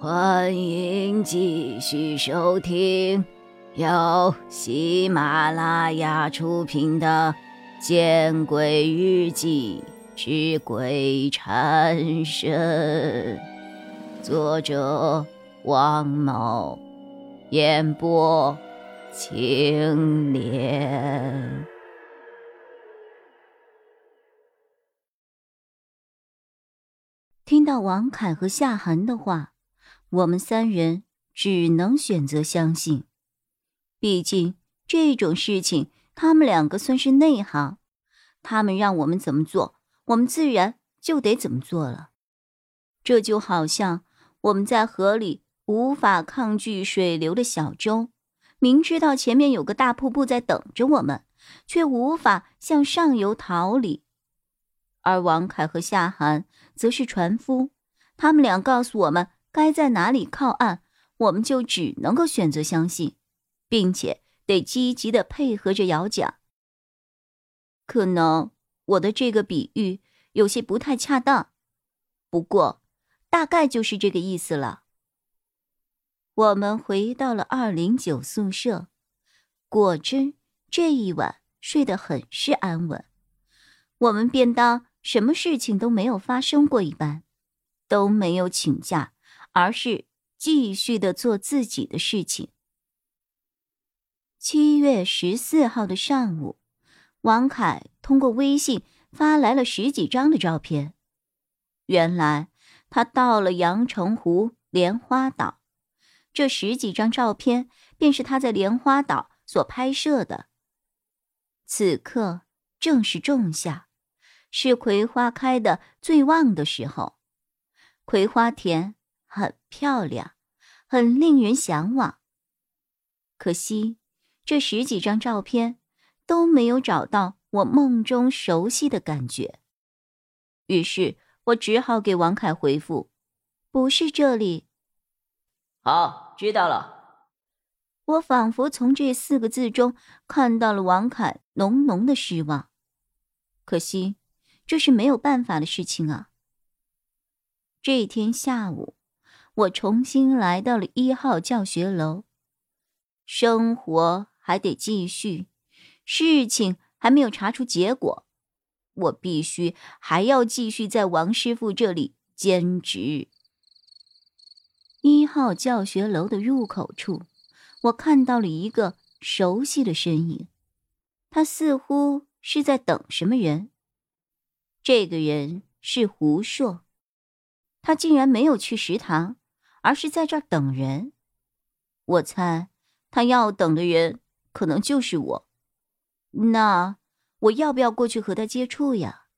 欢迎继续收听由喜马拉雅出品的《见鬼日记之鬼缠身》，作者王某，演播青莲。听到王凯和夏寒的话。我们三人只能选择相信，毕竟这种事情他们两个算是内行，他们让我们怎么做，我们自然就得怎么做了。这就好像我们在河里无法抗拒水流的小舟，明知道前面有个大瀑布在等着我们，却无法向上游逃离。而王凯和夏寒则是船夫，他们俩告诉我们。该在哪里靠岸，我们就只能够选择相信，并且得积极的配合着摇桨。可能我的这个比喻有些不太恰当，不过大概就是这个意思了。我们回到了二零九宿舍，果真这一晚睡得很是安稳。我们便当什么事情都没有发生过一般，都没有请假。而是继续的做自己的事情。七月十四号的上午，王凯通过微信发来了十几张的照片。原来他到了阳澄湖莲花岛，这十几张照片便是他在莲花岛所拍摄的。此刻正是仲夏，是葵花开的最旺的时候，葵花田。很漂亮，很令人向往。可惜，这十几张照片都没有找到我梦中熟悉的感觉。于是我只好给王凯回复：“不是这里。”好，知道了。我仿佛从这四个字中看到了王凯浓浓的失望。可惜，这是没有办法的事情啊。这一天下午。我重新来到了一号教学楼，生活还得继续，事情还没有查出结果，我必须还要继续在王师傅这里兼职。一号教学楼的入口处，我看到了一个熟悉的身影，他似乎是在等什么人。这个人是胡硕，他竟然没有去食堂。而是在这儿等人，我猜他要等的人可能就是我。那我要不要过去和他接触呀？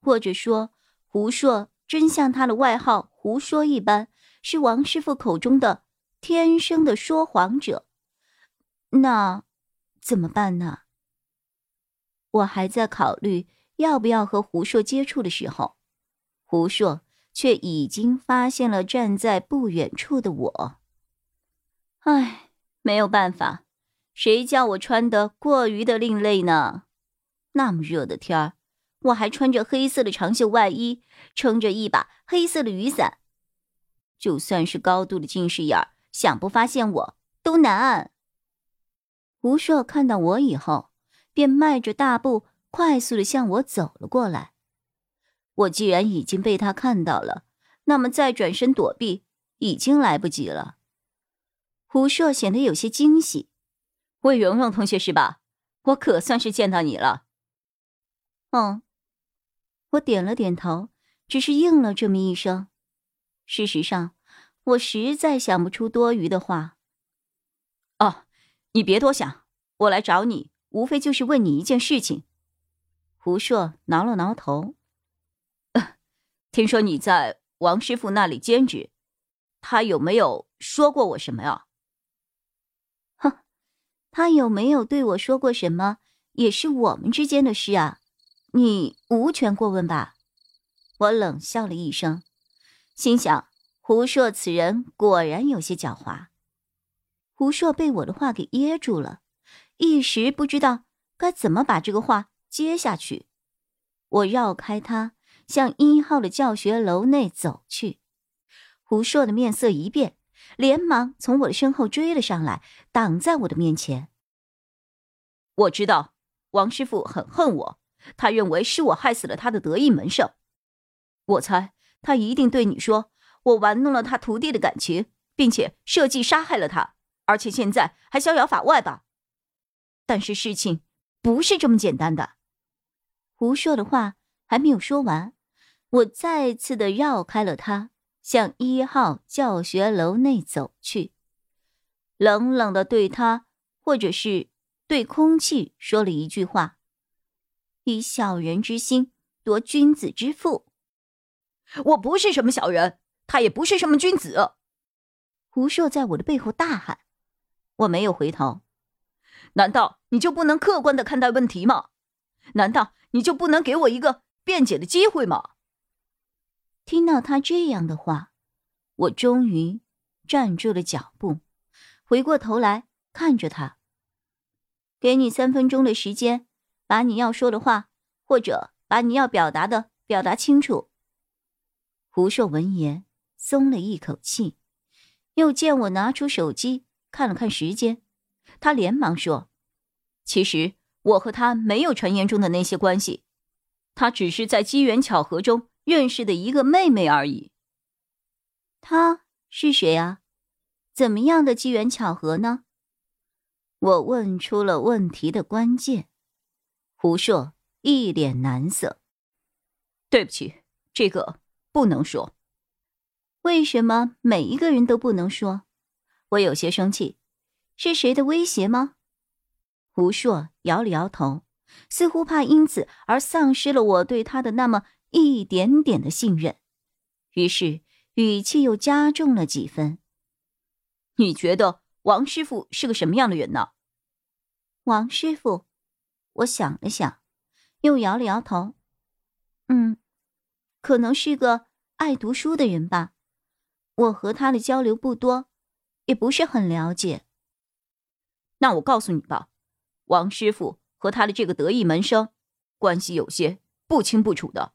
或者说，胡硕真像他的外号“胡说”一般，是王师傅口中的天生的说谎者？那怎么办呢？我还在考虑要不要和胡硕接触的时候，胡硕。却已经发现了站在不远处的我。唉，没有办法，谁叫我穿的过于的另类呢？那么热的天儿，我还穿着黑色的长袖外衣，撑着一把黑色的雨伞，就算是高度的近视眼儿，想不发现我都难。吴硕看到我以后，便迈着大步，快速的向我走了过来。我既然已经被他看到了，那么再转身躲避已经来不及了。胡硕显得有些惊喜：“魏蓉蓉同学是吧？我可算是见到你了。”嗯，我点了点头，只是应了这么一声。事实上，我实在想不出多余的话。哦，你别多想，我来找你，无非就是问你一件事情。胡硕挠了挠头。听说你在王师傅那里兼职，他有没有说过我什么呀？哼，他有没有对我说过什么，也是我们之间的事啊，你无权过问吧？我冷笑了一声，心想：胡硕此人果然有些狡猾。胡硕被我的话给噎住了，一时不知道该怎么把这个话接下去。我绕开他。向一号的教学楼内走去，胡硕的面色一变，连忙从我的身后追了上来，挡在我的面前。我知道王师傅很恨我，他认为是我害死了他的得意门生。我猜他一定对你说，我玩弄了他徒弟的感情，并且设计杀害了他，而且现在还逍遥法外吧？但是事情不是这么简单的。胡硕的话还没有说完，我再次的绕开了他。向一号教学楼内走去，冷冷的对他，或者是对空气说了一句话：“以小人之心夺君子之腹。”我不是什么小人，他也不是什么君子。胡硕在我的背后大喊。我没有回头。难道你就不能客观的看待问题吗？难道你就不能给我一个辩解的机会吗？听到他这样的话，我终于站住了脚步，回过头来看着他。给你三分钟的时间，把你要说的话，或者把你要表达的表达清楚。胡硕闻言松了一口气，又见我拿出手机看了看时间，他连忙说：“其实我和他没有传言中的那些关系，他只是在机缘巧合中。”认识的一个妹妹而已。她是谁啊？怎么样的机缘巧合呢？我问出了问题的关键。胡硕一脸难色。对不起，这个不能说。为什么每一个人都不能说？我有些生气。是谁的威胁吗？胡硕摇了摇头，似乎怕因此而丧失了我对他的那么。一点点的信任，于是语气又加重了几分。你觉得王师傅是个什么样的人呢？王师傅，我想了想，又摇了摇头。嗯，可能是个爱读书的人吧。我和他的交流不多，也不是很了解。那我告诉你吧，王师傅和他的这个得意门生关系有些不清不楚的。